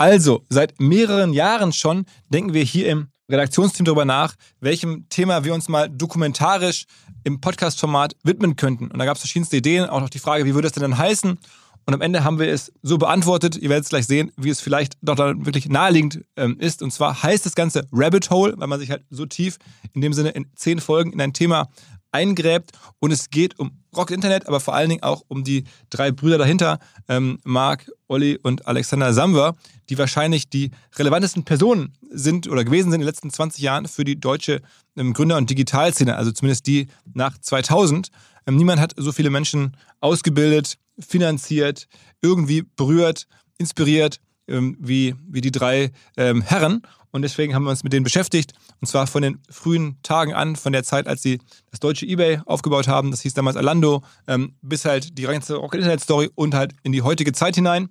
Also, seit mehreren Jahren schon denken wir hier im Redaktionsteam darüber nach, welchem Thema wir uns mal dokumentarisch im Podcast-Format widmen könnten. Und da gab es verschiedenste Ideen, auch noch die Frage, wie würde es denn dann heißen? Und am Ende haben wir es so beantwortet, ihr werdet es gleich sehen, wie es vielleicht doch dann wirklich naheliegend ähm, ist. Und zwar heißt das Ganze Rabbit Hole, weil man sich halt so tief in dem Sinne in zehn Folgen in ein Thema eingräbt. Und es geht um Rocket Internet, aber vor allen Dingen auch um die drei Brüder dahinter, ähm, Mark, Olli und Alexander Samwer, die wahrscheinlich die relevantesten Personen sind oder gewesen sind in den letzten 20 Jahren für die deutsche ähm, Gründer- und Digitalszene, also zumindest die nach 2000. Ähm, niemand hat so viele Menschen ausgebildet, finanziert, irgendwie berührt, inspiriert ähm, wie, wie die drei ähm, Herren. Und deswegen haben wir uns mit denen beschäftigt. Und zwar von den frühen Tagen an, von der Zeit, als sie das deutsche Ebay aufgebaut haben, das hieß damals Alando, ähm, bis halt die ganze Rocket-Internet-Story und halt in die heutige Zeit hinein.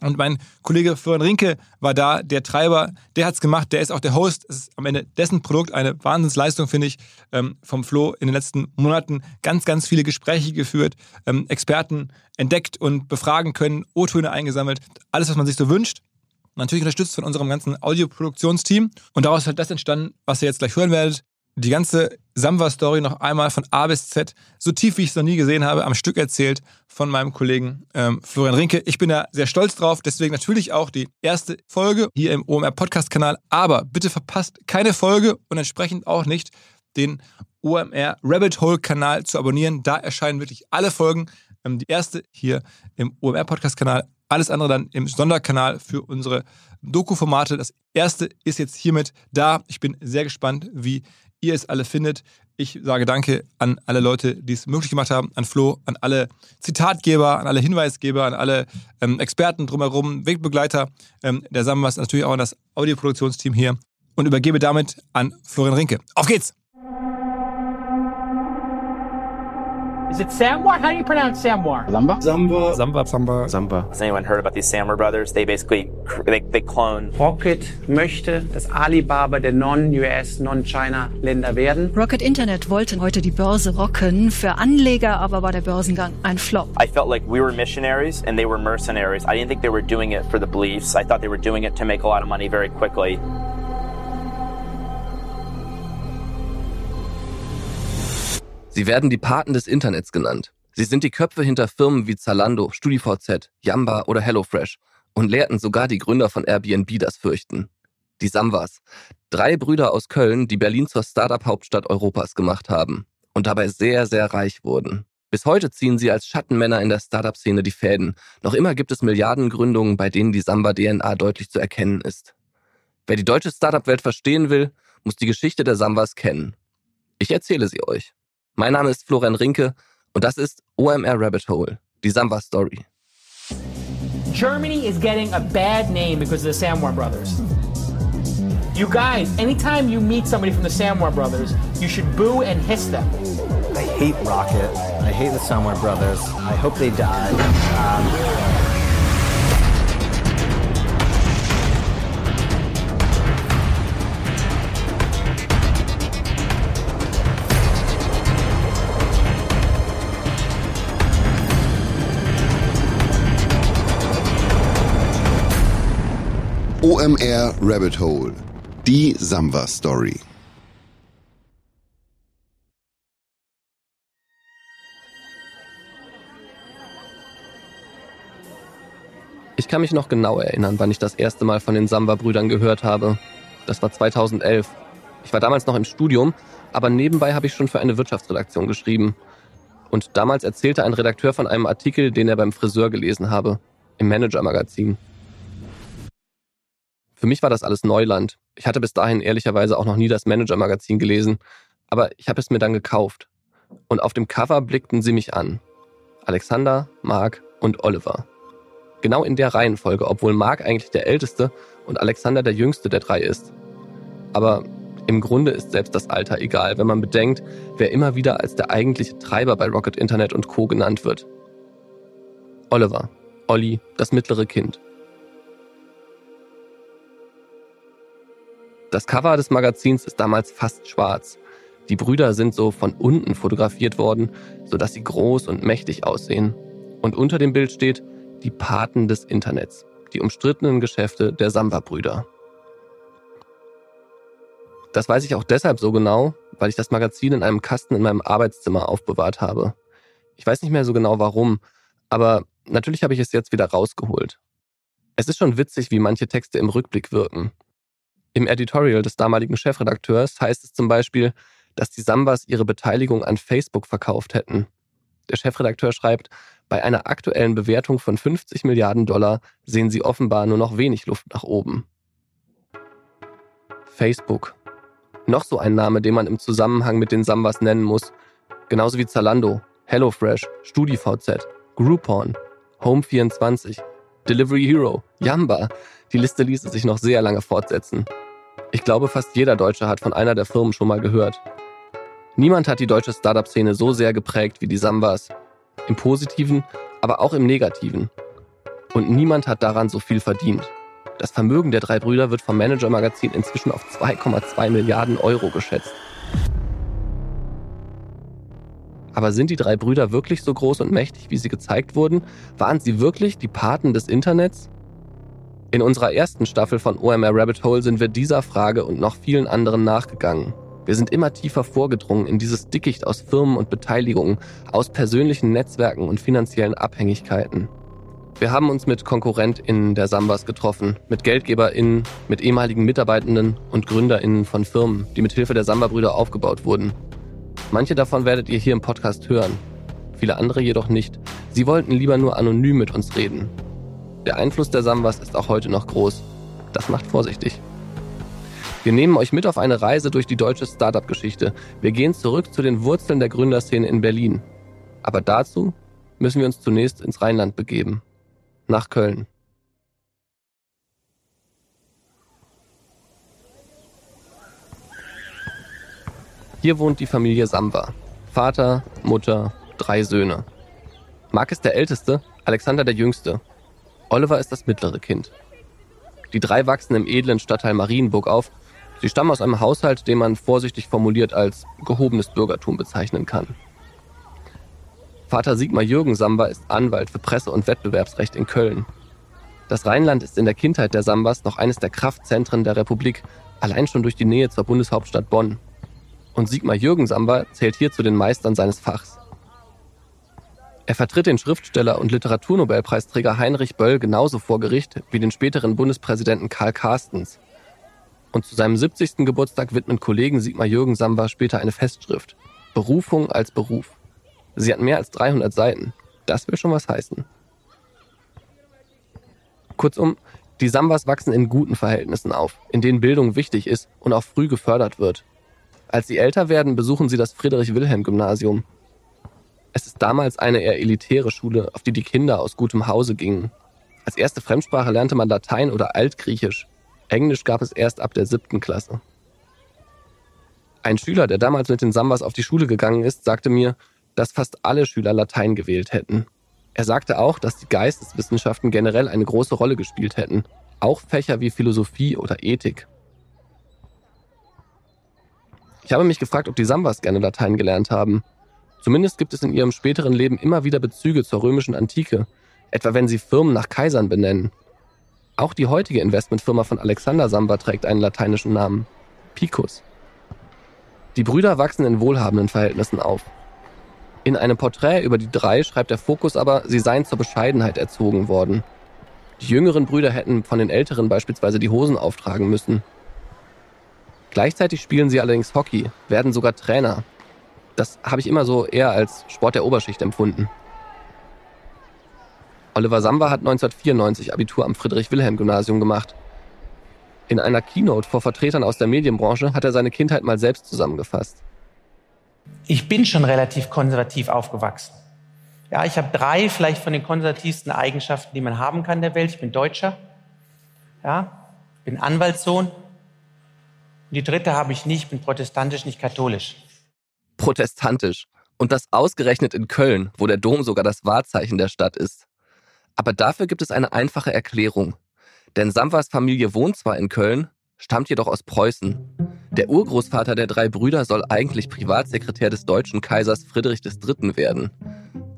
Und mein Kollege Florian Rinke war da, der Treiber, der hat es gemacht, der ist auch der Host. Es ist am Ende dessen Produkt eine Wahnsinnsleistung, finde ich, ähm, vom Flo in den letzten Monaten. Ganz, ganz viele Gespräche geführt, ähm, Experten entdeckt und befragen können, O-Töne eingesammelt, alles, was man sich so wünscht. Natürlich unterstützt von unserem ganzen Audioproduktionsteam. Und daraus ist halt das entstanden, was ihr jetzt gleich hören werdet die ganze Samba-Story noch einmal von A bis Z, so tief wie ich es noch nie gesehen habe, am Stück erzählt von meinem Kollegen ähm, Florian Rinke. Ich bin da sehr stolz drauf, deswegen natürlich auch die erste Folge hier im OMR Podcast-Kanal. Aber bitte verpasst keine Folge und entsprechend auch nicht den OMR Rabbit Hole-Kanal zu abonnieren. Da erscheinen wirklich alle Folgen. Ähm, die erste hier im OMR Podcast-Kanal. Alles andere dann im Sonderkanal für unsere Doku-Formate. Das erste ist jetzt hiermit da. Ich bin sehr gespannt, wie ihr es alle findet. Ich sage Danke an alle Leute, die es möglich gemacht haben, an Flo, an alle Zitatgeber, an alle Hinweisgeber, an alle ähm, Experten drumherum, Wegbegleiter ähm, der Sambas, natürlich auch an das Audioproduktionsteam hier und übergebe damit an Florian Rinke. Auf geht's! Is it Samwar? How do you pronounce Samwar? Samba? Samba. Samba. Samba. Samba. Has anyone heard about these Samwar brothers? They basically they, they clone. Rocket möchte das Alibaba der Non-US, Non-China-Länder werden. Rocket Internet wollte heute die Börse rocken. Für Anleger aber war der Börsengang ein Flop. I felt like we were missionaries and they were mercenaries. I didn't think they were doing it for the beliefs. I thought they were doing it to make a lot of money very quickly. Sie werden die Paten des Internets genannt. Sie sind die Köpfe hinter Firmen wie Zalando, StudiVZ, Yamba oder HelloFresh und lehrten sogar die Gründer von Airbnb das Fürchten. Die Samwas. Drei Brüder aus Köln, die Berlin zur Startup-Hauptstadt Europas gemacht haben und dabei sehr, sehr reich wurden. Bis heute ziehen sie als Schattenmänner in der Startup-Szene die Fäden. Noch immer gibt es Milliardengründungen, bei denen die Samba-DNA deutlich zu erkennen ist. Wer die deutsche Startup-Welt verstehen will, muss die Geschichte der Samwas kennen. Ich erzähle sie euch. Mein Name ist Florian Rinke und das ist OMR Rabbit Hole, die Samba Story. Germany is getting a bad name because of the Samwar brothers. You guys, anytime you meet somebody from the Samwar brothers, you should boo and hiss them. I hate Rocket. I hate the Samwar brothers. I hope they die. Um, OMR Rabbit Hole. Die Samba Story. Ich kann mich noch genau erinnern, wann ich das erste Mal von den Samba-Brüdern gehört habe. Das war 2011. Ich war damals noch im Studium, aber nebenbei habe ich schon für eine Wirtschaftsredaktion geschrieben. Und damals erzählte ein Redakteur von einem Artikel, den er beim Friseur gelesen habe, im Manager-Magazin. Für mich war das alles Neuland. Ich hatte bis dahin ehrlicherweise auch noch nie das Manager-Magazin gelesen, aber ich habe es mir dann gekauft. Und auf dem Cover blickten sie mich an. Alexander, Mark und Oliver. Genau in der Reihenfolge, obwohl Mark eigentlich der älteste und Alexander der jüngste der drei ist. Aber im Grunde ist selbst das Alter egal, wenn man bedenkt, wer immer wieder als der eigentliche Treiber bei Rocket Internet und Co. genannt wird. Oliver, Olli, das mittlere Kind. Das Cover des Magazins ist damals fast schwarz. Die Brüder sind so von unten fotografiert worden, sodass sie groß und mächtig aussehen. Und unter dem Bild steht die Paten des Internets. die umstrittenen Geschäfte der Samba-Brüder. Das weiß ich auch deshalb so genau, weil ich das Magazin in einem Kasten in meinem Arbeitszimmer aufbewahrt habe. Ich weiß nicht mehr so genau warum, aber natürlich habe ich es jetzt wieder rausgeholt. Es ist schon witzig, wie manche Texte im Rückblick wirken. Im Editorial des damaligen Chefredakteurs heißt es zum Beispiel, dass die Sambas ihre Beteiligung an Facebook verkauft hätten. Der Chefredakteur schreibt, bei einer aktuellen Bewertung von 50 Milliarden Dollar sehen sie offenbar nur noch wenig Luft nach oben. Facebook. Noch so ein Name, den man im Zusammenhang mit den Sambas nennen muss. Genauso wie Zalando, HelloFresh, StudiVZ, Groupon, Home24, Delivery Hero, Yamba. Die Liste ließe sich noch sehr lange fortsetzen. Ich glaube, fast jeder Deutsche hat von einer der Firmen schon mal gehört. Niemand hat die deutsche Startup-Szene so sehr geprägt wie die Sambas. Im Positiven, aber auch im Negativen. Und niemand hat daran so viel verdient. Das Vermögen der drei Brüder wird vom Manager-Magazin inzwischen auf 2,2 Milliarden Euro geschätzt. Aber sind die drei Brüder wirklich so groß und mächtig, wie sie gezeigt wurden? Waren sie wirklich die Paten des Internets? In unserer ersten Staffel von OMR Rabbit Hole sind wir dieser Frage und noch vielen anderen nachgegangen. Wir sind immer tiefer vorgedrungen in dieses Dickicht aus Firmen und Beteiligungen, aus persönlichen Netzwerken und finanziellen Abhängigkeiten. Wir haben uns mit KonkurrentInnen der Sambas getroffen, mit GeldgeberInnen, mit ehemaligen Mitarbeitenden und GründerInnen von Firmen, die mit Hilfe der Samba-Brüder aufgebaut wurden. Manche davon werdet ihr hier im Podcast hören, viele andere jedoch nicht. Sie wollten lieber nur anonym mit uns reden. Der Einfluss der Sambas ist auch heute noch groß. Das macht vorsichtig. Wir nehmen euch mit auf eine Reise durch die deutsche Startup-Geschichte. Wir gehen zurück zu den Wurzeln der Gründerszene in Berlin. Aber dazu müssen wir uns zunächst ins Rheinland begeben. Nach Köln. Hier wohnt die Familie Samba. Vater, Mutter, drei Söhne. Marc ist der Älteste, Alexander der Jüngste. Oliver ist das mittlere Kind. Die drei wachsen im edlen Stadtteil Marienburg auf Sie stammen aus einem Haushalt, den man vorsichtig formuliert als gehobenes Bürgertum bezeichnen kann. Vater Sigmar Jürgen Samba ist Anwalt für Presse- und Wettbewerbsrecht in Köln. Das Rheinland ist in der Kindheit der Sambas noch eines der Kraftzentren der Republik, allein schon durch die Nähe zur Bundeshauptstadt Bonn. Und Sigmar Jürgen Samba zählt hier zu den Meistern seines Fachs. Er vertritt den Schriftsteller und Literaturnobelpreisträger Heinrich Böll genauso vor Gericht wie den späteren Bundespräsidenten Karl Carstens, und zu seinem 70. Geburtstag widmen Kollegen Sigmar Jürgen Samba später eine Festschrift. Berufung als Beruf. Sie hat mehr als 300 Seiten. Das will schon was heißen. Kurzum, die Sambas wachsen in guten Verhältnissen auf, in denen Bildung wichtig ist und auch früh gefördert wird. Als sie älter werden, besuchen sie das Friedrich-Wilhelm-Gymnasium. Es ist damals eine eher elitäre Schule, auf die die Kinder aus gutem Hause gingen. Als erste Fremdsprache lernte man Latein oder Altgriechisch. Englisch gab es erst ab der siebten Klasse. Ein Schüler, der damals mit den Sambas auf die Schule gegangen ist, sagte mir, dass fast alle Schüler Latein gewählt hätten. Er sagte auch, dass die Geisteswissenschaften generell eine große Rolle gespielt hätten, auch Fächer wie Philosophie oder Ethik. Ich habe mich gefragt, ob die Sambas gerne Latein gelernt haben. Zumindest gibt es in ihrem späteren Leben immer wieder Bezüge zur römischen Antike, etwa wenn sie Firmen nach Kaisern benennen auch die heutige Investmentfirma von Alexander Samba trägt einen lateinischen Namen. Picus. Die Brüder wachsen in wohlhabenden Verhältnissen auf. In einem Porträt über die drei schreibt der Fokus aber, sie seien zur Bescheidenheit erzogen worden. Die jüngeren Brüder hätten von den älteren beispielsweise die Hosen auftragen müssen. Gleichzeitig spielen sie allerdings Hockey, werden sogar Trainer. Das habe ich immer so eher als Sport der Oberschicht empfunden. Oliver Samba hat 1994 Abitur am Friedrich-Wilhelm-Gymnasium gemacht. In einer Keynote vor Vertretern aus der Medienbranche hat er seine Kindheit mal selbst zusammengefasst. Ich bin schon relativ konservativ aufgewachsen. Ja, ich habe drei vielleicht von den konservativsten Eigenschaften, die man haben kann der Welt. Ich bin Deutscher. Ja, bin Anwaltssohn. Und die dritte habe ich nicht, bin protestantisch, nicht katholisch. Protestantisch. Und das ausgerechnet in Köln, wo der Dom sogar das Wahrzeichen der Stadt ist. Aber dafür gibt es eine einfache Erklärung. Denn Samwas Familie wohnt zwar in Köln, stammt jedoch aus Preußen. Der Urgroßvater der drei Brüder soll eigentlich Privatsekretär des deutschen Kaisers Friedrich III. werden.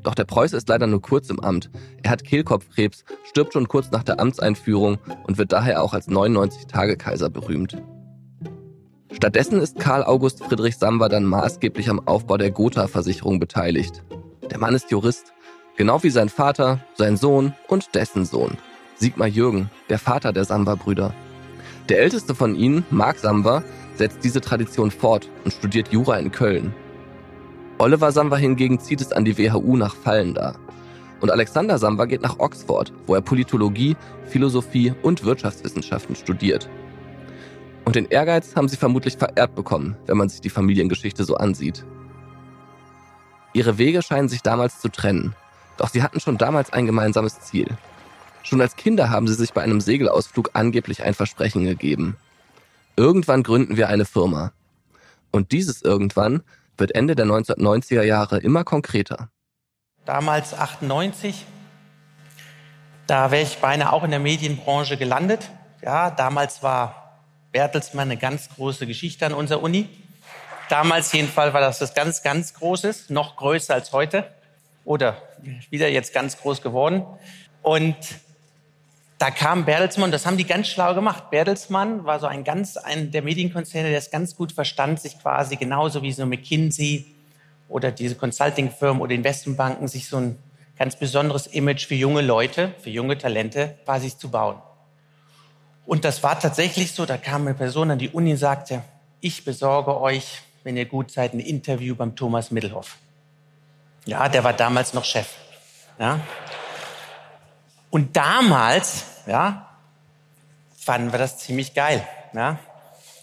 Doch der Preuße ist leider nur kurz im Amt. Er hat Kehlkopfkrebs, stirbt schon kurz nach der Amtseinführung und wird daher auch als 99-Tage-Kaiser berühmt. Stattdessen ist Karl August Friedrich Samba dann maßgeblich am Aufbau der Gotha-Versicherung beteiligt. Der Mann ist Jurist, genau wie sein Vater, sein Sohn und dessen Sohn. Sigmar Jürgen, der Vater der Samba-Brüder. Der älteste von ihnen, Mark Samba, setzt diese Tradition fort und studiert Jura in Köln. Oliver Samba hingegen zieht es an die WHU nach Fallenda. Und Alexander Samba geht nach Oxford, wo er Politologie, Philosophie und Wirtschaftswissenschaften studiert. Und den Ehrgeiz haben sie vermutlich vererbt bekommen, wenn man sich die Familiengeschichte so ansieht. Ihre Wege scheinen sich damals zu trennen, doch sie hatten schon damals ein gemeinsames Ziel. Schon als Kinder haben sie sich bei einem Segelausflug angeblich ein Versprechen gegeben. Irgendwann gründen wir eine Firma. Und dieses irgendwann wird Ende der 1990er Jahre immer konkreter. Damals 98, da wäre ich beinahe auch in der Medienbranche gelandet. Ja, damals war Bertelsmann eine ganz große Geschichte an unserer Uni. Damals jedenfalls war das das ganz, ganz Großes, noch größer als heute. Oder wieder jetzt ganz groß geworden. Und da kam Bertelsmann, das haben die ganz schlau gemacht. Bertelsmann war so ein ganz, ein der Medienkonzerne, der es ganz gut verstand, sich quasi genauso wie so McKinsey oder diese Consulting-Firmen oder Investmentbanken, sich so ein ganz besonderes Image für junge Leute, für junge Talente quasi zu bauen. Und das war tatsächlich so, da kam eine Person an die Uni und sagte, ich besorge euch, wenn ihr gut seid, ein Interview beim Thomas Middelhoff. Ja, der war damals noch Chef. Ja. Und damals, ja, fanden wir das ziemlich geil. Ja.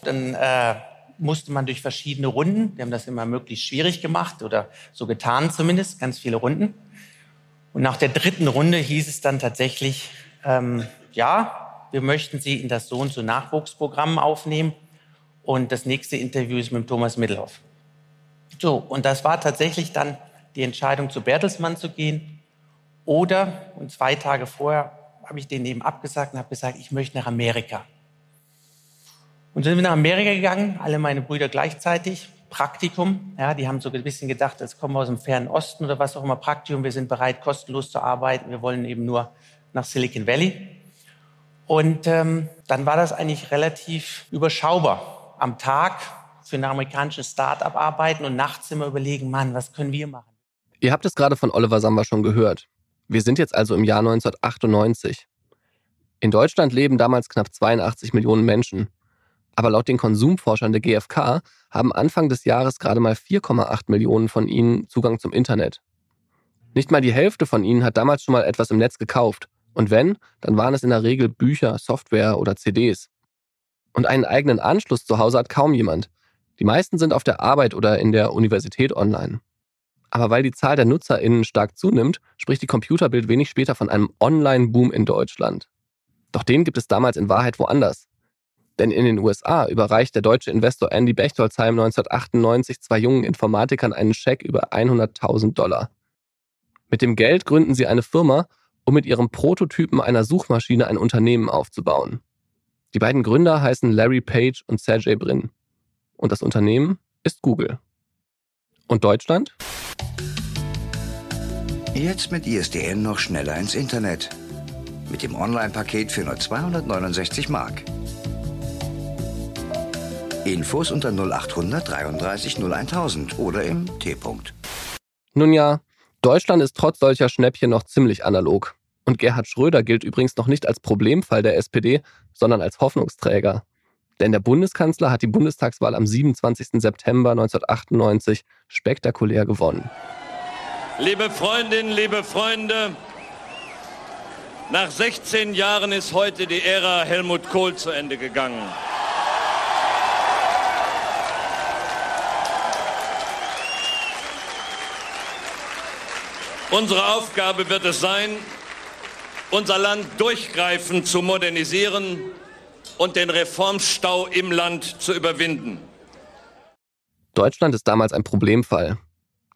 Dann äh, musste man durch verschiedene Runden, wir haben das immer möglichst schwierig gemacht oder so getan zumindest, ganz viele Runden. Und nach der dritten Runde hieß es dann tatsächlich, ähm, ja, wir möchten Sie in das so und so Nachwuchsprogramm aufnehmen. Und das nächste Interview ist mit Thomas Middelhoff. So, und das war tatsächlich dann die Entscheidung, zu Bertelsmann zu gehen. Oder, und zwei Tage vorher habe ich den eben abgesagt und habe gesagt, ich möchte nach Amerika. Und sind wir nach Amerika gegangen, alle meine Brüder gleichzeitig. Praktikum, ja, die haben so ein bisschen gedacht, jetzt kommen wir aus dem fernen Osten oder was auch immer, Praktikum, wir sind bereit, kostenlos zu arbeiten, wir wollen eben nur nach Silicon Valley. Und ähm, dann war das eigentlich relativ überschaubar. Am Tag für ein amerikanisches Start-up arbeiten und nachts immer überlegen, Mann, was können wir machen? Ihr habt es gerade von Oliver Samba schon gehört. Wir sind jetzt also im Jahr 1998. In Deutschland leben damals knapp 82 Millionen Menschen. Aber laut den Konsumforschern der GfK haben Anfang des Jahres gerade mal 4,8 Millionen von ihnen Zugang zum Internet. Nicht mal die Hälfte von ihnen hat damals schon mal etwas im Netz gekauft. Und wenn, dann waren es in der Regel Bücher, Software oder CDs. Und einen eigenen Anschluss zu Hause hat kaum jemand. Die meisten sind auf der Arbeit oder in der Universität online. Aber weil die Zahl der NutzerInnen stark zunimmt, spricht die Computerbild wenig später von einem Online-Boom in Deutschland. Doch den gibt es damals in Wahrheit woanders. Denn in den USA überreicht der deutsche Investor Andy Bechtolzheim 1998 zwei jungen Informatikern einen Scheck über 100.000 Dollar. Mit dem Geld gründen sie eine Firma, um mit ihrem Prototypen einer Suchmaschine ein Unternehmen aufzubauen. Die beiden Gründer heißen Larry Page und Sergey Brin. Und das Unternehmen ist Google. Und Deutschland? Jetzt mit ISDN noch schneller ins Internet. Mit dem Online-Paket für nur 269 Mark. Infos unter 0800 33 01000 oder im T-Punkt. Nun ja, Deutschland ist trotz solcher Schnäppchen noch ziemlich analog. Und Gerhard Schröder gilt übrigens noch nicht als Problemfall der SPD, sondern als Hoffnungsträger. Denn der Bundeskanzler hat die Bundestagswahl am 27. September 1998 spektakulär gewonnen. Liebe Freundinnen, liebe Freunde, nach 16 Jahren ist heute die Ära Helmut Kohl zu Ende gegangen. Unsere Aufgabe wird es sein, unser Land durchgreifend zu modernisieren und den Reformstau im Land zu überwinden. Deutschland ist damals ein Problemfall.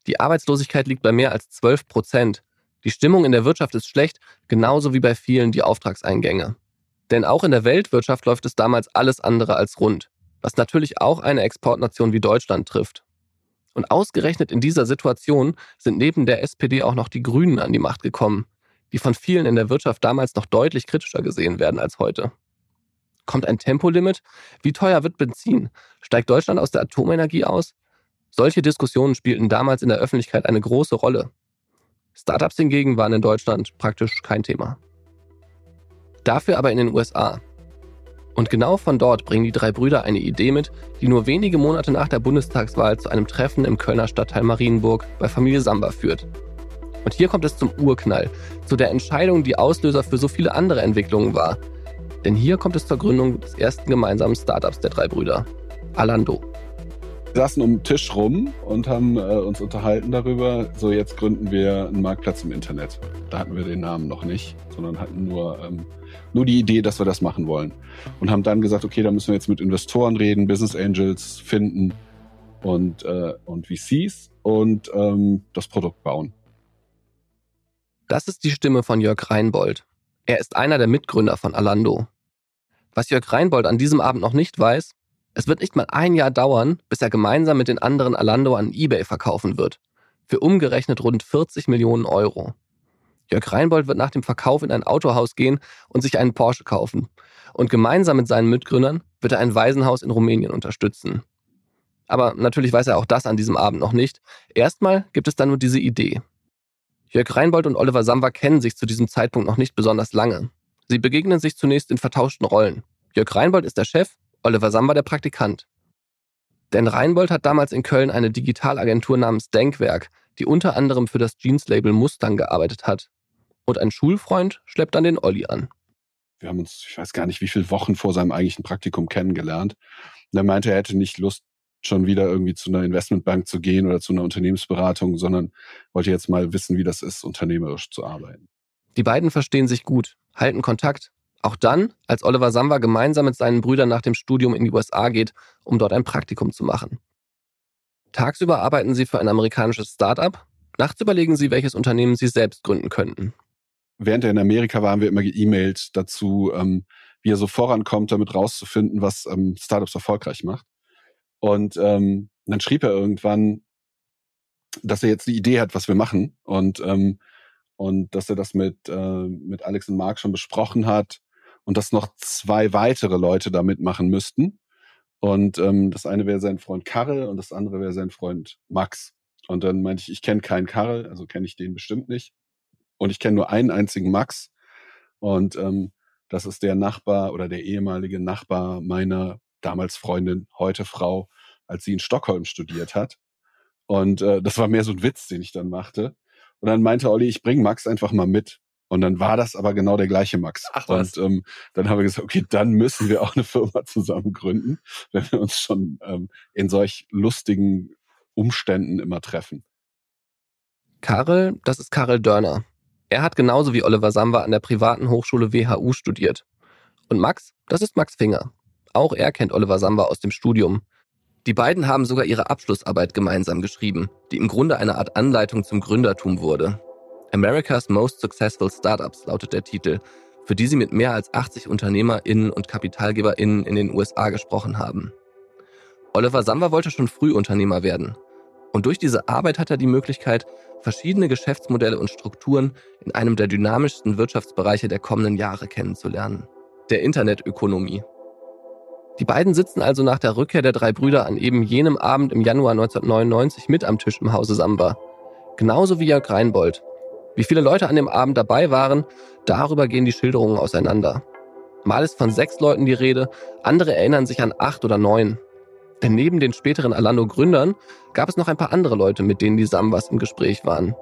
Die Arbeitslosigkeit liegt bei mehr als 12 Prozent. Die Stimmung in der Wirtschaft ist schlecht, genauso wie bei vielen die Auftragseingänge. Denn auch in der Weltwirtschaft läuft es damals alles andere als rund, was natürlich auch eine Exportnation wie Deutschland trifft. Und ausgerechnet in dieser Situation sind neben der SPD auch noch die Grünen an die Macht gekommen, die von vielen in der Wirtschaft damals noch deutlich kritischer gesehen werden als heute. Kommt ein Tempolimit? Wie teuer wird Benzin? Steigt Deutschland aus der Atomenergie aus? Solche Diskussionen spielten damals in der Öffentlichkeit eine große Rolle. Startups hingegen waren in Deutschland praktisch kein Thema. Dafür aber in den USA. Und genau von dort bringen die drei Brüder eine Idee mit, die nur wenige Monate nach der Bundestagswahl zu einem Treffen im Kölner Stadtteil Marienburg bei Familie Samba führt. Und hier kommt es zum Urknall, zu der Entscheidung, die Auslöser für so viele andere Entwicklungen war. Denn hier kommt es zur Gründung des ersten gemeinsamen Startups der drei Brüder, Alando. Wir saßen um den Tisch rum und haben äh, uns unterhalten darüber, so jetzt gründen wir einen Marktplatz im Internet. Da hatten wir den Namen noch nicht, sondern hatten nur, ähm, nur die Idee, dass wir das machen wollen. Und haben dann gesagt, okay, da müssen wir jetzt mit Investoren reden, Business Angels finden und, äh, und VCs und ähm, das Produkt bauen. Das ist die Stimme von Jörg Reinbold. Er ist einer der Mitgründer von Alando. Was Jörg Reinbold an diesem Abend noch nicht weiß, es wird nicht mal ein Jahr dauern, bis er gemeinsam mit den anderen Alando an eBay verkaufen wird. Für umgerechnet rund 40 Millionen Euro. Jörg Reinbold wird nach dem Verkauf in ein Autohaus gehen und sich einen Porsche kaufen. Und gemeinsam mit seinen Mitgründern wird er ein Waisenhaus in Rumänien unterstützen. Aber natürlich weiß er auch das an diesem Abend noch nicht. Erstmal gibt es dann nur diese Idee. Jörg Reinbold und Oliver Samba kennen sich zu diesem Zeitpunkt noch nicht besonders lange. Sie begegnen sich zunächst in vertauschten Rollen. Jörg Reinbold ist der Chef Oliver Samba der Praktikant. Denn Reinbold hat damals in Köln eine Digitalagentur namens Denkwerk, die unter anderem für das Jeans-Label Mustang gearbeitet hat. Und ein Schulfreund schleppt dann den Olli an. Wir haben uns, ich weiß gar nicht, wie viele Wochen vor seinem eigentlichen Praktikum kennengelernt. Und er meinte, er hätte nicht Lust, schon wieder irgendwie zu einer Investmentbank zu gehen oder zu einer Unternehmensberatung, sondern wollte jetzt mal wissen, wie das ist, unternehmerisch zu arbeiten. Die beiden verstehen sich gut, halten Kontakt auch dann, als Oliver Samba gemeinsam mit seinen Brüdern nach dem Studium in die USA geht, um dort ein Praktikum zu machen. Tagsüber arbeiten sie für ein amerikanisches Start-up, nachts überlegen sie, welches Unternehmen sie selbst gründen könnten. Während er in Amerika war, haben wir immer geemailt dazu, ähm, wie er so vorankommt, damit rauszufinden, was ähm, Startups erfolgreich macht. Und ähm, dann schrieb er irgendwann, dass er jetzt die Idee hat, was wir machen und ähm, und dass er das mit äh, mit Alex und Mark schon besprochen hat und dass noch zwei weitere Leute da mitmachen müssten. Und ähm, das eine wäre sein Freund Karel und das andere wäre sein Freund Max. Und dann meinte ich, ich kenne keinen Karel, also kenne ich den bestimmt nicht. Und ich kenne nur einen einzigen Max. Und ähm, das ist der Nachbar oder der ehemalige Nachbar meiner damals Freundin, heute Frau, als sie in Stockholm studiert hat. Und äh, das war mehr so ein Witz, den ich dann machte. Und dann meinte Olli, ich bring Max einfach mal mit. Und dann war das aber genau der gleiche Max. Ach was. Und ähm, dann haben wir gesagt, okay, dann müssen wir auch eine Firma zusammen gründen, wenn wir uns schon ähm, in solch lustigen Umständen immer treffen. Karel, das ist Karel Dörner. Er hat genauso wie Oliver Samba an der privaten Hochschule WHU studiert. Und Max, das ist Max Finger. Auch er kennt Oliver Samba aus dem Studium. Die beiden haben sogar ihre Abschlussarbeit gemeinsam geschrieben, die im Grunde eine Art Anleitung zum Gründertum wurde. America's Most Successful Startups lautet der Titel, für die sie mit mehr als 80 UnternehmerInnen und KapitalgeberInnen in den USA gesprochen haben. Oliver Samba wollte schon früh Unternehmer werden. Und durch diese Arbeit hat er die Möglichkeit, verschiedene Geschäftsmodelle und Strukturen in einem der dynamischsten Wirtschaftsbereiche der kommenden Jahre kennenzulernen. Der Internetökonomie. Die beiden sitzen also nach der Rückkehr der drei Brüder an eben jenem Abend im Januar 1999 mit am Tisch im Hause Samba. Genauso wie Jörg Reinbold, wie viele Leute an dem Abend dabei waren, darüber gehen die Schilderungen auseinander. Mal ist von sechs Leuten die Rede, andere erinnern sich an acht oder neun. Denn neben den späteren Alando-Gründern gab es noch ein paar andere Leute, mit denen die Sambas im Gespräch waren.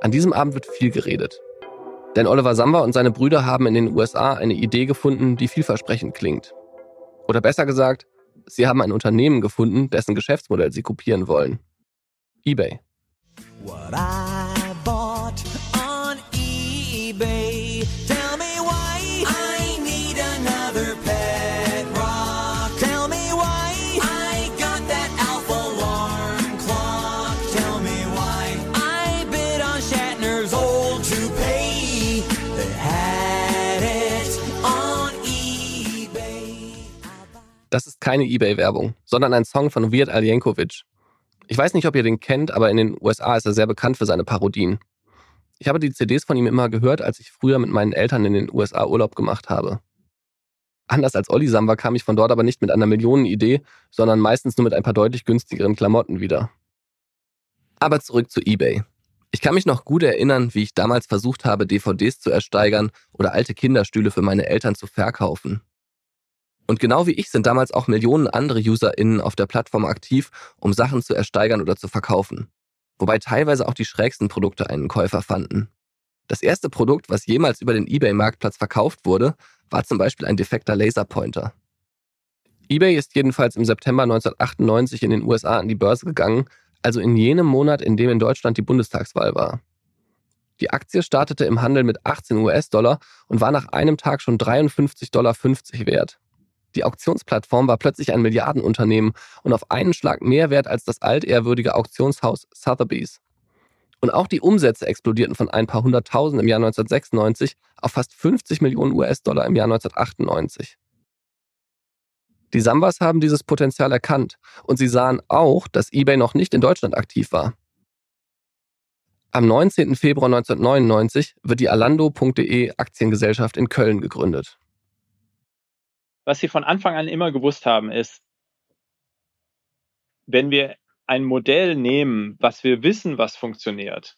An diesem Abend wird viel geredet. Denn Oliver Samba und seine Brüder haben in den USA eine Idee gefunden, die vielversprechend klingt. Oder besser gesagt, sie haben ein Unternehmen gefunden, dessen Geschäftsmodell sie kopieren wollen. eBay. What I Das ist keine eBay-Werbung, sondern ein Song von Weird Al Yankovic. Ich weiß nicht, ob ihr den kennt, aber in den USA ist er sehr bekannt für seine Parodien. Ich habe die CDs von ihm immer gehört, als ich früher mit meinen Eltern in den USA Urlaub gemacht habe. Anders als Olli Samba kam ich von dort aber nicht mit einer Millionenidee, sondern meistens nur mit ein paar deutlich günstigeren Klamotten wieder. Aber zurück zu eBay. Ich kann mich noch gut erinnern, wie ich damals versucht habe, DVDs zu ersteigern oder alte Kinderstühle für meine Eltern zu verkaufen. Und genau wie ich sind damals auch Millionen andere UserInnen auf der Plattform aktiv, um Sachen zu ersteigern oder zu verkaufen. Wobei teilweise auch die schrägsten Produkte einen Käufer fanden. Das erste Produkt, was jemals über den eBay-Marktplatz verkauft wurde, war zum Beispiel ein defekter Laserpointer. eBay ist jedenfalls im September 1998 in den USA an die Börse gegangen, also in jenem Monat, in dem in Deutschland die Bundestagswahl war. Die Aktie startete im Handel mit 18 US-Dollar und war nach einem Tag schon 53,50 Dollar wert. Die Auktionsplattform war plötzlich ein Milliardenunternehmen und auf einen Schlag mehr wert als das altehrwürdige Auktionshaus Sotheby's. Und auch die Umsätze explodierten von ein paar hunderttausend im Jahr 1996 auf fast 50 Millionen US-Dollar im Jahr 1998. Die Sambas haben dieses Potenzial erkannt und sie sahen auch, dass eBay noch nicht in Deutschland aktiv war. Am 19. Februar 1999 wird die Alando.de Aktiengesellschaft in Köln gegründet was sie von Anfang an immer gewusst haben, ist, wenn wir ein Modell nehmen, was wir wissen, was funktioniert,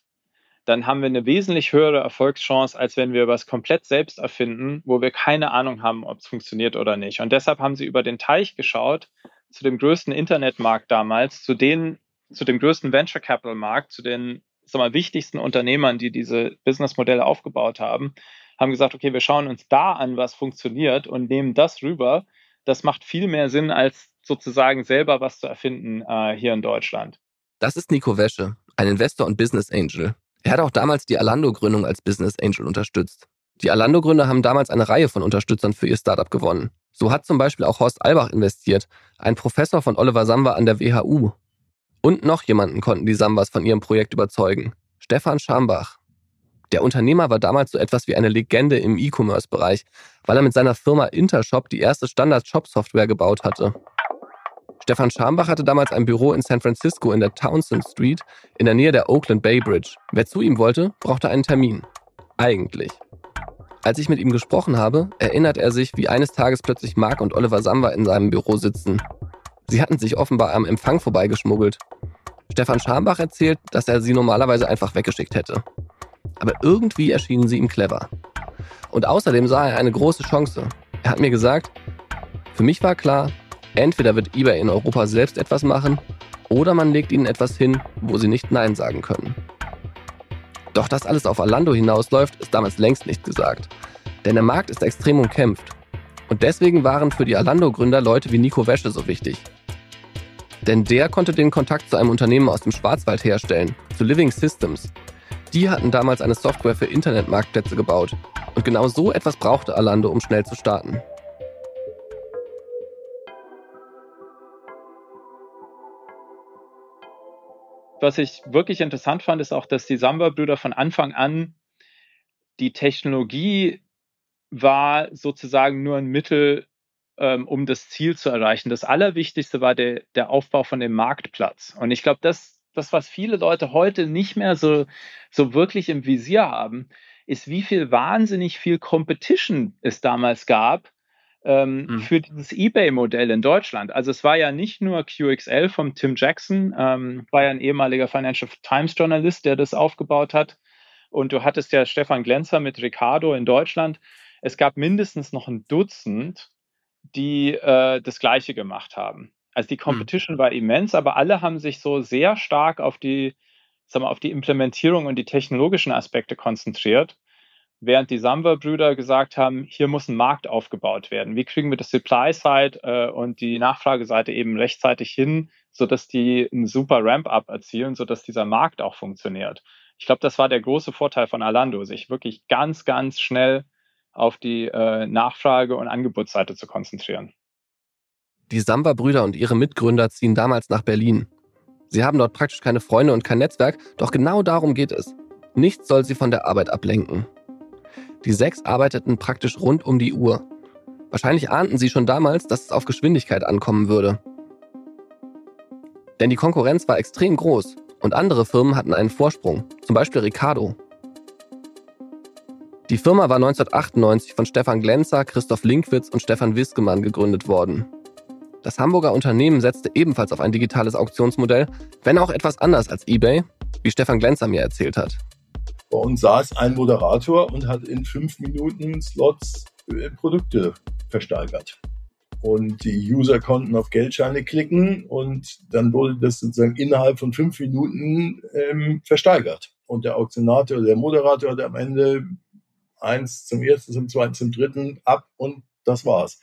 dann haben wir eine wesentlich höhere Erfolgschance, als wenn wir was komplett selbst erfinden, wo wir keine Ahnung haben, ob es funktioniert oder nicht. Und deshalb haben sie über den Teich geschaut, zu dem größten Internetmarkt damals, zu den, zu dem größten Venture Capital Markt, zu den sag mal, wichtigsten Unternehmern, die diese Businessmodelle aufgebaut haben haben gesagt, okay, wir schauen uns da an, was funktioniert und nehmen das rüber. Das macht viel mehr Sinn, als sozusagen selber was zu erfinden äh, hier in Deutschland. Das ist Nico Wäsche, ein Investor und Business Angel. Er hat auch damals die Alando-Gründung als Business Angel unterstützt. Die Alando-Gründer haben damals eine Reihe von Unterstützern für ihr Startup gewonnen. So hat zum Beispiel auch Horst Albach investiert, ein Professor von Oliver Samba an der WHU. Und noch jemanden konnten die Sambas von ihrem Projekt überzeugen. Stefan Schambach. Der Unternehmer war damals so etwas wie eine Legende im E-Commerce-Bereich, weil er mit seiner Firma Intershop die erste Standard-Shop-Software gebaut hatte. Stefan Schambach hatte damals ein Büro in San Francisco in der Townsend Street in der Nähe der Oakland Bay Bridge. Wer zu ihm wollte, brauchte einen Termin. Eigentlich. Als ich mit ihm gesprochen habe, erinnert er sich, wie eines Tages plötzlich Mark und Oliver Samba in seinem Büro sitzen. Sie hatten sich offenbar am Empfang vorbeigeschmuggelt. Stefan Schambach erzählt, dass er sie normalerweise einfach weggeschickt hätte aber irgendwie erschienen sie ihm clever. Und außerdem sah er eine große Chance. Er hat mir gesagt, für mich war klar, entweder wird eBay in Europa selbst etwas machen oder man legt ihnen etwas hin, wo sie nicht Nein sagen können. Doch dass alles auf Alando hinausläuft, ist damals längst nicht gesagt. Denn der Markt ist extrem umkämpft. Und deswegen waren für die Alando-Gründer Leute wie Nico Wäsche so wichtig. Denn der konnte den Kontakt zu einem Unternehmen aus dem Schwarzwald herstellen, zu Living Systems, die hatten damals eine Software für Internetmarktplätze gebaut. Und genau so etwas brauchte Alando, um schnell zu starten. Was ich wirklich interessant fand, ist auch, dass die Samba-Brüder von Anfang an die Technologie war sozusagen nur ein Mittel, ähm, um das Ziel zu erreichen. Das Allerwichtigste war der, der Aufbau von dem Marktplatz. Und ich glaube, das das, was viele Leute heute nicht mehr so, so wirklich im Visier haben, ist, wie viel wahnsinnig viel Competition es damals gab ähm, mhm. für dieses eBay-Modell in Deutschland. Also es war ja nicht nur QXL vom Tim Jackson, ähm, war ja ein ehemaliger Financial Times-Journalist, der das aufgebaut hat. Und du hattest ja Stefan Glänzer mit Ricardo in Deutschland. Es gab mindestens noch ein Dutzend, die äh, das Gleiche gemacht haben. Also die hm. Competition mhm. war immens, aber alle haben sich so sehr stark auf die, sagen wir, auf die Implementierung und die technologischen Aspekte konzentriert, während die Samba-Brüder gesagt haben, hier muss ein Markt aufgebaut werden. Wie kriegen wir das Supply-Side äh, und die Nachfrageseite eben rechtzeitig hin, sodass die einen super Ramp-up erzielen, sodass dieser Markt auch funktioniert. Ich glaube, das war der große Vorteil von Alando, sich wirklich ganz, ganz schnell auf die äh, Nachfrage- und Angebotsseite zu konzentrieren. Die Samba-Brüder und ihre Mitgründer ziehen damals nach Berlin. Sie haben dort praktisch keine Freunde und kein Netzwerk, doch genau darum geht es. Nichts soll sie von der Arbeit ablenken. Die sechs arbeiteten praktisch rund um die Uhr. Wahrscheinlich ahnten sie schon damals, dass es auf Geschwindigkeit ankommen würde. Denn die Konkurrenz war extrem groß und andere Firmen hatten einen Vorsprung, zum Beispiel Ricardo. Die Firma war 1998 von Stefan Glenzer, Christoph Linkwitz und Stefan Wiskemann gegründet worden. Das Hamburger Unternehmen setzte ebenfalls auf ein digitales Auktionsmodell, wenn auch etwas anders als eBay, wie Stefan Glenzer mir erzählt hat. Bei uns saß ein Moderator und hat in fünf Minuten Slots äh, Produkte versteigert. Und die User konnten auf Geldscheine klicken und dann wurde das sozusagen innerhalb von fünf Minuten ähm, versteigert. Und der Auktionator oder der Moderator hat am Ende eins zum ersten, zum zweiten, zum dritten ab und das war's.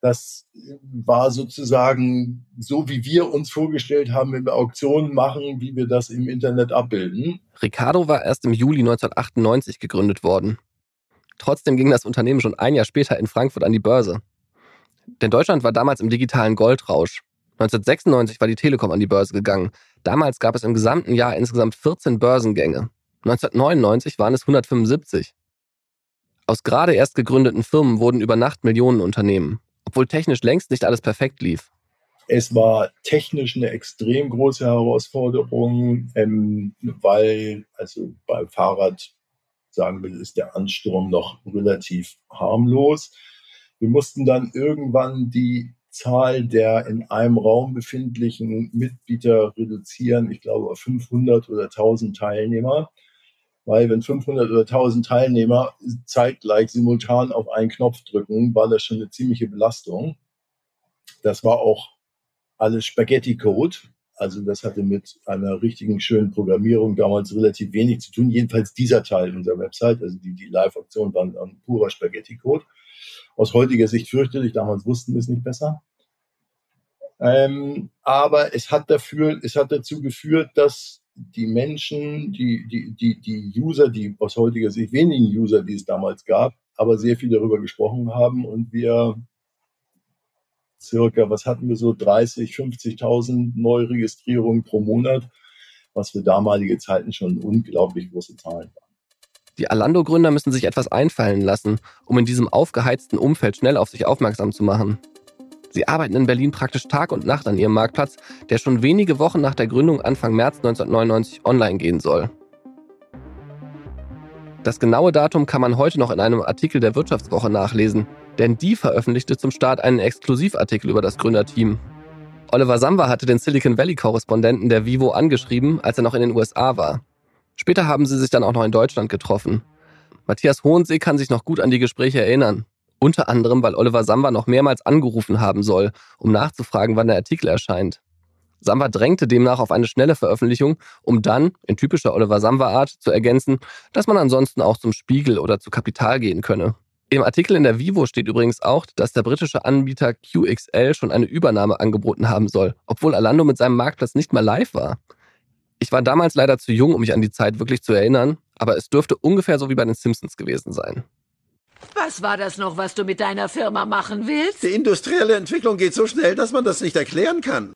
Das war sozusagen so, wie wir uns vorgestellt haben, wenn wir Auktionen machen, wie wir das im Internet abbilden. Ricardo war erst im Juli 1998 gegründet worden. Trotzdem ging das Unternehmen schon ein Jahr später in Frankfurt an die Börse. Denn Deutschland war damals im digitalen Goldrausch. 1996 war die Telekom an die Börse gegangen. Damals gab es im gesamten Jahr insgesamt 14 Börsengänge. 1999 waren es 175. Aus gerade erst gegründeten Firmen wurden über Nacht Millionenunternehmen, obwohl technisch längst nicht alles perfekt lief. Es war technisch eine extrem große Herausforderung, ähm, weil also beim Fahrrad, sagen wir, ist der Ansturm noch relativ harmlos. Wir mussten dann irgendwann die Zahl der in einem Raum befindlichen Mitbieter reduzieren, ich glaube auf 500 oder 1000 Teilnehmer. Weil wenn 500 oder 1000 Teilnehmer zeitgleich simultan auf einen Knopf drücken, war das schon eine ziemliche Belastung. Das war auch alles Spaghetti-Code. Also das hatte mit einer richtigen schönen Programmierung damals relativ wenig zu tun. Jedenfalls dieser Teil unserer Website, also die, die Live-Aktion waren ein purer Spaghetti-Code aus heutiger Sicht fürchterlich. Damals wussten wir es nicht besser. Ähm, aber es hat dafür, es hat dazu geführt, dass die Menschen, die, die, die, die User, die aus heutiger Sicht wenigen User, die es damals gab, aber sehr viel darüber gesprochen haben und wir circa, was hatten wir so, 30, 50.000 Neuregistrierungen pro Monat, was für damalige Zeiten schon unglaublich große Zahlen waren. Die Alando-Gründer müssen sich etwas einfallen lassen, um in diesem aufgeheizten Umfeld schnell auf sich aufmerksam zu machen. Sie arbeiten in Berlin praktisch Tag und Nacht an ihrem Marktplatz, der schon wenige Wochen nach der Gründung Anfang März 1999 online gehen soll. Das genaue Datum kann man heute noch in einem Artikel der Wirtschaftswoche nachlesen, denn die veröffentlichte zum Start einen Exklusivartikel über das Gründerteam. Oliver Samba hatte den Silicon Valley-Korrespondenten der Vivo angeschrieben, als er noch in den USA war. Später haben sie sich dann auch noch in Deutschland getroffen. Matthias Hohensee kann sich noch gut an die Gespräche erinnern. Unter anderem, weil Oliver Samba noch mehrmals angerufen haben soll, um nachzufragen, wann der Artikel erscheint. Samba drängte demnach auf eine schnelle Veröffentlichung, um dann, in typischer Oliver Samba-Art, zu ergänzen, dass man ansonsten auch zum Spiegel oder zu Kapital gehen könne. Im Artikel in der Vivo steht übrigens auch, dass der britische Anbieter QXL schon eine Übernahme angeboten haben soll, obwohl Alando mit seinem Marktplatz nicht mal live war. Ich war damals leider zu jung, um mich an die Zeit wirklich zu erinnern, aber es dürfte ungefähr so wie bei den Simpsons gewesen sein. Was war das noch, was du mit deiner Firma machen willst? Die industrielle Entwicklung geht so schnell, dass man das nicht erklären kann.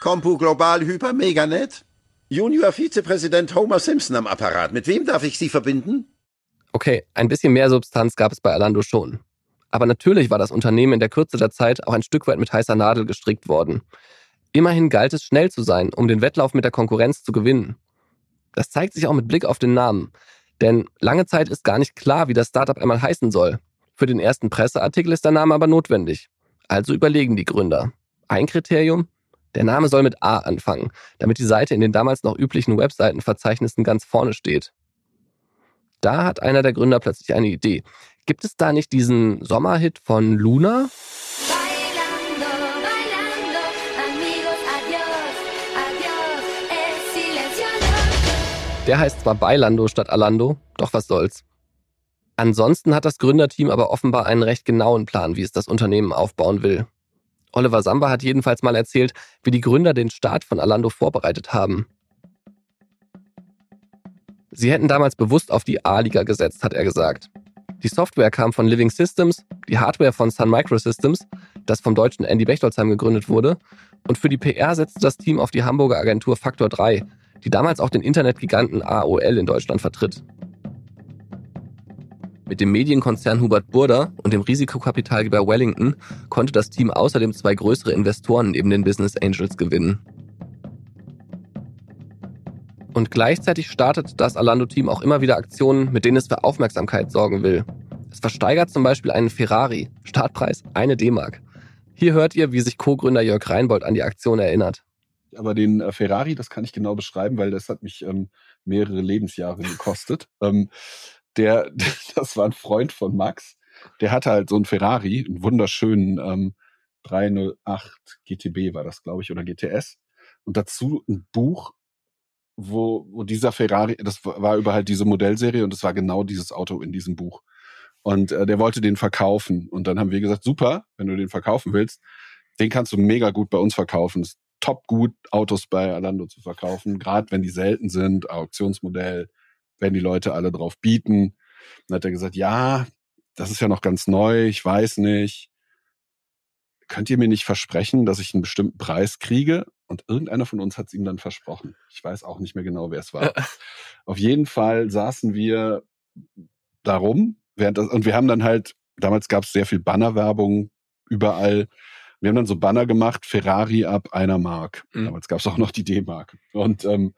Compu Global Hyper Meganet? Junior Vizepräsident Homer Simpson am Apparat. Mit wem darf ich Sie verbinden? Okay, ein bisschen mehr Substanz gab es bei Alando schon. Aber natürlich war das Unternehmen in der Kürze der Zeit auch ein Stück weit mit heißer Nadel gestrickt worden. Immerhin galt es, schnell zu sein, um den Wettlauf mit der Konkurrenz zu gewinnen. Das zeigt sich auch mit Blick auf den Namen. Denn lange Zeit ist gar nicht klar, wie das Startup einmal heißen soll. Für den ersten Presseartikel ist der Name aber notwendig. Also überlegen die Gründer. Ein Kriterium? Der Name soll mit A anfangen, damit die Seite in den damals noch üblichen Webseitenverzeichnissen ganz vorne steht. Da hat einer der Gründer plötzlich eine Idee. Gibt es da nicht diesen Sommerhit von Luna? Der heißt zwar Bailando statt Alando, doch was soll's. Ansonsten hat das Gründerteam aber offenbar einen recht genauen Plan, wie es das Unternehmen aufbauen will. Oliver Samba hat jedenfalls mal erzählt, wie die Gründer den Start von Alando vorbereitet haben. Sie hätten damals bewusst auf die A-Liga gesetzt, hat er gesagt. Die Software kam von Living Systems, die Hardware von Sun Microsystems, das vom deutschen Andy Bechtolzheim gegründet wurde, und für die PR setzte das Team auf die Hamburger Agentur Faktor 3, die damals auch den Internetgiganten AOL in Deutschland vertritt. Mit dem Medienkonzern Hubert Burda und dem Risikokapitalgeber Wellington konnte das Team außerdem zwei größere Investoren neben den Business Angels gewinnen. Und gleichzeitig startet das Alando-Team auch immer wieder Aktionen, mit denen es für Aufmerksamkeit sorgen will. Es versteigert zum Beispiel einen Ferrari, Startpreis eine D-Mark. Hier hört ihr, wie sich Co-Gründer Jörg Reinbold an die Aktion erinnert. Aber den äh, Ferrari, das kann ich genau beschreiben, weil das hat mich ähm, mehrere Lebensjahre gekostet. ähm, der, das war ein Freund von Max. Der hatte halt so einen Ferrari, einen wunderschönen ähm, 308 GTB war das, glaube ich, oder GTS. Und dazu ein Buch, wo, wo dieser Ferrari, das war über halt diese Modellserie und es war genau dieses Auto in diesem Buch. Und äh, der wollte den verkaufen. Und dann haben wir gesagt, super, wenn du den verkaufen willst, den kannst du mega gut bei uns verkaufen. Ist top gut, Autos bei Alando zu verkaufen, gerade wenn die selten sind, Auktionsmodell, wenn die Leute alle drauf bieten. Dann hat er gesagt, ja, das ist ja noch ganz neu, ich weiß nicht. Könnt ihr mir nicht versprechen, dass ich einen bestimmten Preis kriege? Und irgendeiner von uns hat es ihm dann versprochen. Ich weiß auch nicht mehr genau, wer es war. Auf jeden Fall saßen wir darum während das, und wir haben dann halt, damals gab es sehr viel Bannerwerbung überall. Wir haben dann so Banner gemacht, Ferrari ab einer Mark. Mhm. Damals gab es auch noch die D-Mark. Und ähm,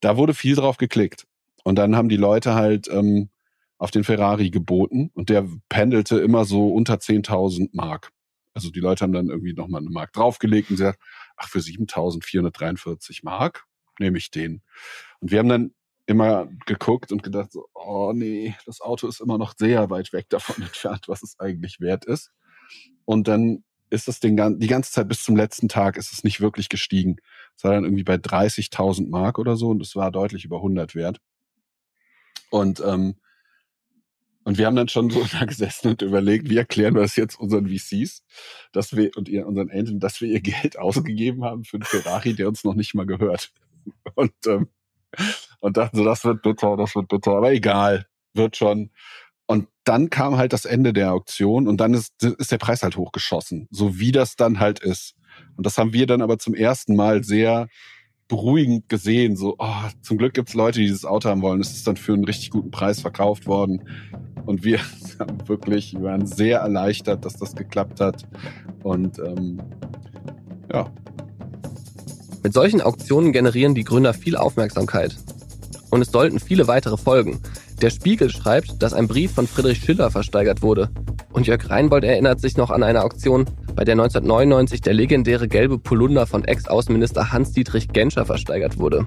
da wurde viel drauf geklickt. Und dann haben die Leute halt ähm, auf den Ferrari geboten und der pendelte immer so unter 10.000 Mark. Also die Leute haben dann irgendwie nochmal eine Mark draufgelegt und gesagt, ach, für 7.443 Mark nehme ich den. Und wir haben dann immer geguckt und gedacht, so, oh nee, das Auto ist immer noch sehr weit weg davon entfernt, was es eigentlich wert ist. Und dann ist das den, die ganze Zeit bis zum letzten Tag ist es nicht wirklich gestiegen. Es war dann irgendwie bei 30.000 Mark oder so und es war deutlich über 100 wert. Und ähm, und wir haben dann schon so da gesessen und überlegt, wie erklären wir das jetzt unseren VCs, dass wir und ihr, unseren Angel, dass wir ihr Geld ausgegeben haben für einen Ferrari, der uns noch nicht mal gehört. Und ähm, und dachten so, das wird bitter, das wird bitter, aber egal, wird schon. Und dann kam halt das Ende der Auktion und dann ist, ist der Preis halt hochgeschossen, so wie das dann halt ist. Und das haben wir dann aber zum ersten Mal sehr beruhigend gesehen. So, oh, zum Glück gibt's Leute, die dieses Auto haben wollen. Es ist dann für einen richtig guten Preis verkauft worden. Und wir haben wirklich, wir waren sehr erleichtert, dass das geklappt hat. Und ähm, ja, mit solchen Auktionen generieren die Gründer viel Aufmerksamkeit. Und es sollten viele weitere folgen. Der Spiegel schreibt, dass ein Brief von Friedrich Schiller versteigert wurde. Und Jörg Reinbold erinnert sich noch an eine Auktion, bei der 1999 der legendäre gelbe Polunder von Ex-Außenminister Hans-Dietrich Genscher versteigert wurde.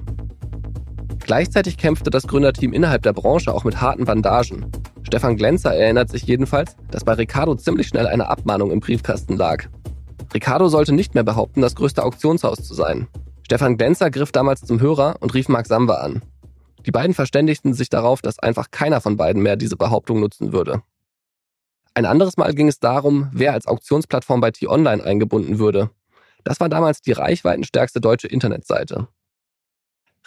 Gleichzeitig kämpfte das Gründerteam innerhalb der Branche auch mit harten Bandagen. Stefan Glänzer erinnert sich jedenfalls, dass bei Ricardo ziemlich schnell eine Abmahnung im Briefkasten lag. Ricardo sollte nicht mehr behaupten, das größte Auktionshaus zu sein. Stefan Glänzer griff damals zum Hörer und rief Mark Samba an. Die beiden verständigten sich darauf, dass einfach keiner von beiden mehr diese Behauptung nutzen würde. Ein anderes Mal ging es darum, wer als Auktionsplattform bei T-Online eingebunden würde. Das war damals die reichweitenstärkste deutsche Internetseite.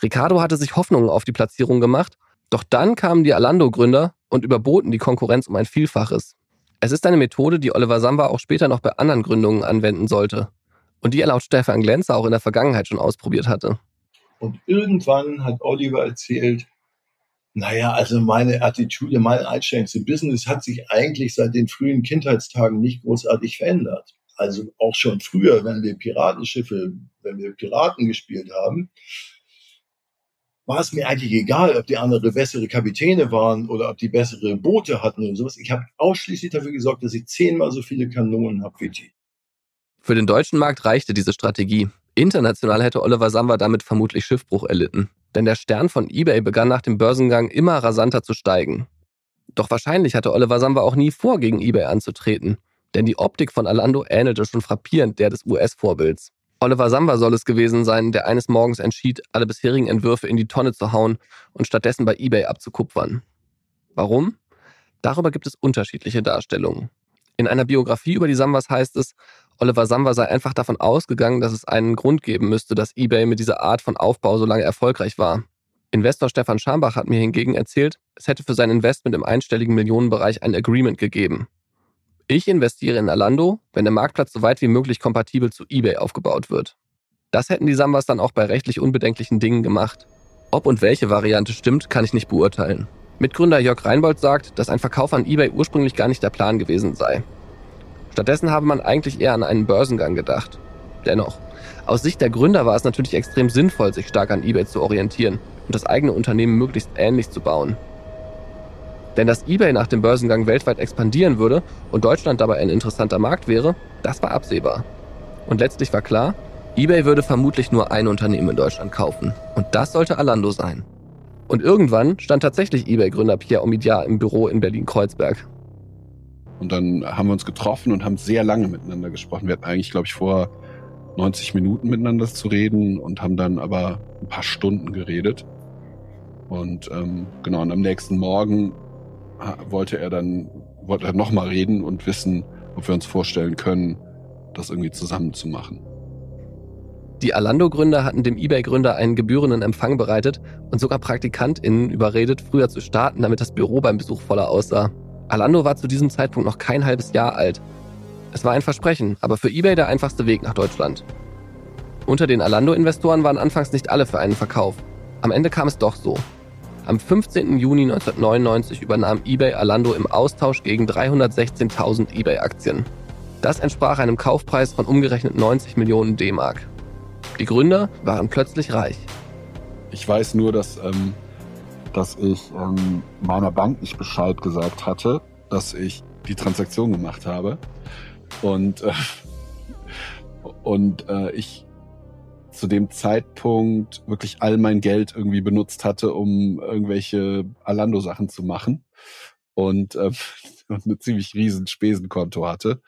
Ricardo hatte sich Hoffnungen auf die Platzierung gemacht, doch dann kamen die Alando-Gründer und überboten die Konkurrenz um ein Vielfaches. Es ist eine Methode, die Oliver Samba auch später noch bei anderen Gründungen anwenden sollte und die er laut Stefan Glänzer auch in der Vergangenheit schon ausprobiert hatte. Und irgendwann hat Oliver erzählt, naja, also meine Attitüde, meine Einstellung zu Business hat sich eigentlich seit den frühen Kindheitstagen nicht großartig verändert. Also auch schon früher, wenn wir Piratenschiffe, wenn wir Piraten gespielt haben, war es mir eigentlich egal, ob die andere bessere Kapitäne waren oder ob die bessere Boote hatten oder sowas. Ich habe ausschließlich dafür gesorgt, dass ich zehnmal so viele Kanonen habe wie die. Für den deutschen Markt reichte diese Strategie. International hätte Oliver Samba damit vermutlich Schiffbruch erlitten. Denn der Stern von eBay begann nach dem Börsengang immer rasanter zu steigen. Doch wahrscheinlich hatte Oliver Samba auch nie vor, gegen eBay anzutreten. Denn die Optik von Alando ähnelte schon frappierend der des US-Vorbilds. Oliver Samba soll es gewesen sein, der eines Morgens entschied, alle bisherigen Entwürfe in die Tonne zu hauen und stattdessen bei eBay abzukupfern. Warum? Darüber gibt es unterschiedliche Darstellungen. In einer Biografie über die Sambas heißt es, Oliver Samba sei einfach davon ausgegangen, dass es einen Grund geben müsste, dass eBay mit dieser Art von Aufbau so lange erfolgreich war. Investor Stefan Schambach hat mir hingegen erzählt, es hätte für sein Investment im einstelligen Millionenbereich ein Agreement gegeben. Ich investiere in Alando, wenn der Marktplatz so weit wie möglich kompatibel zu eBay aufgebaut wird. Das hätten die Sambas dann auch bei rechtlich unbedenklichen Dingen gemacht. Ob und welche Variante stimmt, kann ich nicht beurteilen. Mitgründer Jörg Reinbold sagt, dass ein Verkauf an eBay ursprünglich gar nicht der Plan gewesen sei. Stattdessen habe man eigentlich eher an einen Börsengang gedacht. Dennoch, aus Sicht der Gründer war es natürlich extrem sinnvoll, sich stark an eBay zu orientieren und das eigene Unternehmen möglichst ähnlich zu bauen. Denn dass eBay nach dem Börsengang weltweit expandieren würde und Deutschland dabei ein interessanter Markt wäre, das war absehbar. Und letztlich war klar, eBay würde vermutlich nur ein Unternehmen in Deutschland kaufen. Und das sollte Alando sein. Und irgendwann stand tatsächlich eBay-Gründer Pierre Omidyar im Büro in Berlin-Kreuzberg. Und dann haben wir uns getroffen und haben sehr lange miteinander gesprochen. Wir hatten eigentlich, glaube ich, vor 90 Minuten miteinander zu reden und haben dann aber ein paar Stunden geredet. Und ähm, genau, und am nächsten Morgen wollte er dann wollte er nochmal reden und wissen, ob wir uns vorstellen können, das irgendwie zusammen zu machen. Die Alando-Gründer hatten dem eBay-Gründer einen gebührenden Empfang bereitet und sogar PraktikantInnen überredet, früher zu starten, damit das Büro beim Besuch voller aussah. Alando war zu diesem Zeitpunkt noch kein halbes Jahr alt. Es war ein Versprechen, aber für eBay der einfachste Weg nach Deutschland. Unter den Alando-Investoren waren anfangs nicht alle für einen Verkauf. Am Ende kam es doch so. Am 15. Juni 1999 übernahm eBay Alando im Austausch gegen 316.000 eBay-Aktien. Das entsprach einem Kaufpreis von umgerechnet 90 Millionen D-Mark. Die Gründer waren plötzlich reich. Ich weiß nur, dass, ähm, dass ich ähm, meiner Bank nicht Bescheid gesagt hatte, dass ich die Transaktion gemacht habe. Und, äh, und äh, ich zu dem Zeitpunkt wirklich all mein Geld irgendwie benutzt hatte, um irgendwelche Alando-Sachen zu machen und, äh, und eine ziemlich riesen Spesenkonto hatte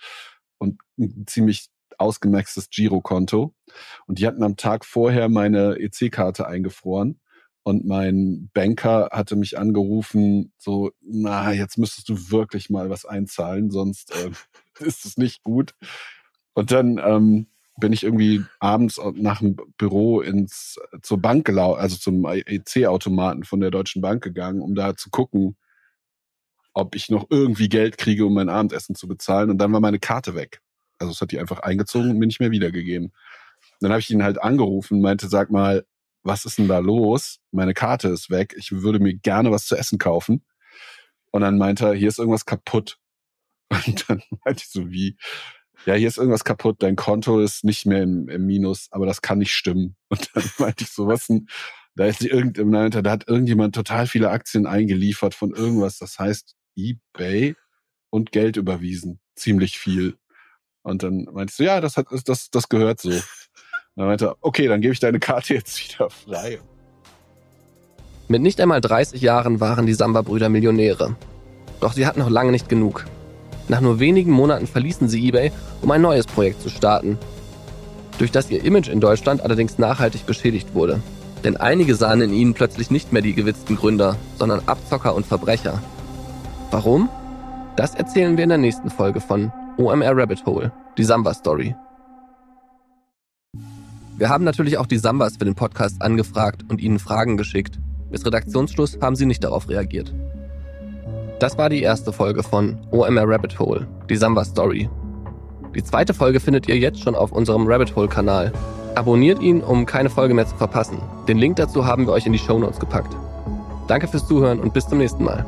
und ein ziemlich ausgemaxtes Girokonto. Und die hatten am Tag vorher meine EC-Karte eingefroren. Und mein Banker hatte mich angerufen, so, na, jetzt müsstest du wirklich mal was einzahlen, sonst äh, ist es nicht gut. Und dann ähm, bin ich irgendwie abends nach dem Büro ins zur Bank gelaufen, also zum EC-Automaten von der Deutschen Bank gegangen, um da zu gucken, ob ich noch irgendwie Geld kriege, um mein Abendessen zu bezahlen. Und dann war meine Karte weg. Also es hat die einfach eingezogen und mir nicht mehr wiedergegeben. Dann habe ich ihn halt angerufen, meinte, sag mal, was ist denn da los? Meine Karte ist weg. Ich würde mir gerne was zu essen kaufen. Und dann meinte er, hier ist irgendwas kaputt. Und dann meinte ich so, wie? ja, hier ist irgendwas kaputt, dein Konto ist nicht mehr im, im Minus, aber das kann nicht stimmen. Und dann meinte ich so, was denn? Da ist irgendjemand, da hat irgendjemand total viele Aktien eingeliefert von irgendwas, das heißt eBay und Geld überwiesen. Ziemlich viel. Und dann meinte ich so, ja, das hat, das, das gehört so. Dann meinte er, okay, dann gebe ich deine Karte jetzt wieder frei. Mit nicht einmal 30 Jahren waren die Samba-Brüder Millionäre. Doch sie hatten noch lange nicht genug. Nach nur wenigen Monaten verließen sie eBay, um ein neues Projekt zu starten. Durch das ihr Image in Deutschland allerdings nachhaltig beschädigt wurde. Denn einige sahen in ihnen plötzlich nicht mehr die gewitzten Gründer, sondern Abzocker und Verbrecher. Warum? Das erzählen wir in der nächsten Folge von OMR Rabbit Hole, die Samba Story. Wir haben natürlich auch die Sambas für den Podcast angefragt und ihnen Fragen geschickt. Bis Redaktionsschluss haben sie nicht darauf reagiert. Das war die erste Folge von OMR Rabbit Hole, die Samba Story. Die zweite Folge findet ihr jetzt schon auf unserem Rabbit Hole Kanal. Abonniert ihn, um keine Folge mehr zu verpassen. Den Link dazu haben wir euch in die Show Notes gepackt. Danke fürs Zuhören und bis zum nächsten Mal.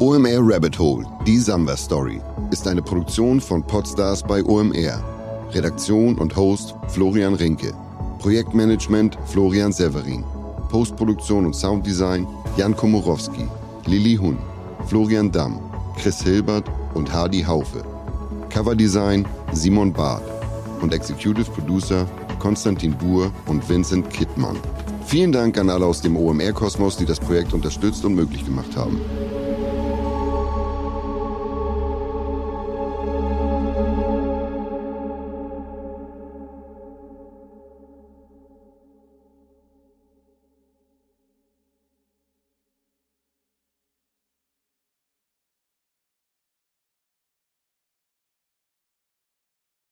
OMR Rabbit Hole, die Samba Story, ist eine Produktion von Podstars bei OMR. Redaktion und Host Florian Rinke. Projektmanagement Florian Severin. Postproduktion und Sounddesign Jan Komorowski, Lili Hun, Florian Damm, Chris Hilbert und Hardy Haufe. Coverdesign Simon Barth und Executive Producer Konstantin Buhr und Vincent Kittmann. Vielen Dank an alle aus dem OMR-Kosmos, die das Projekt unterstützt und möglich gemacht haben.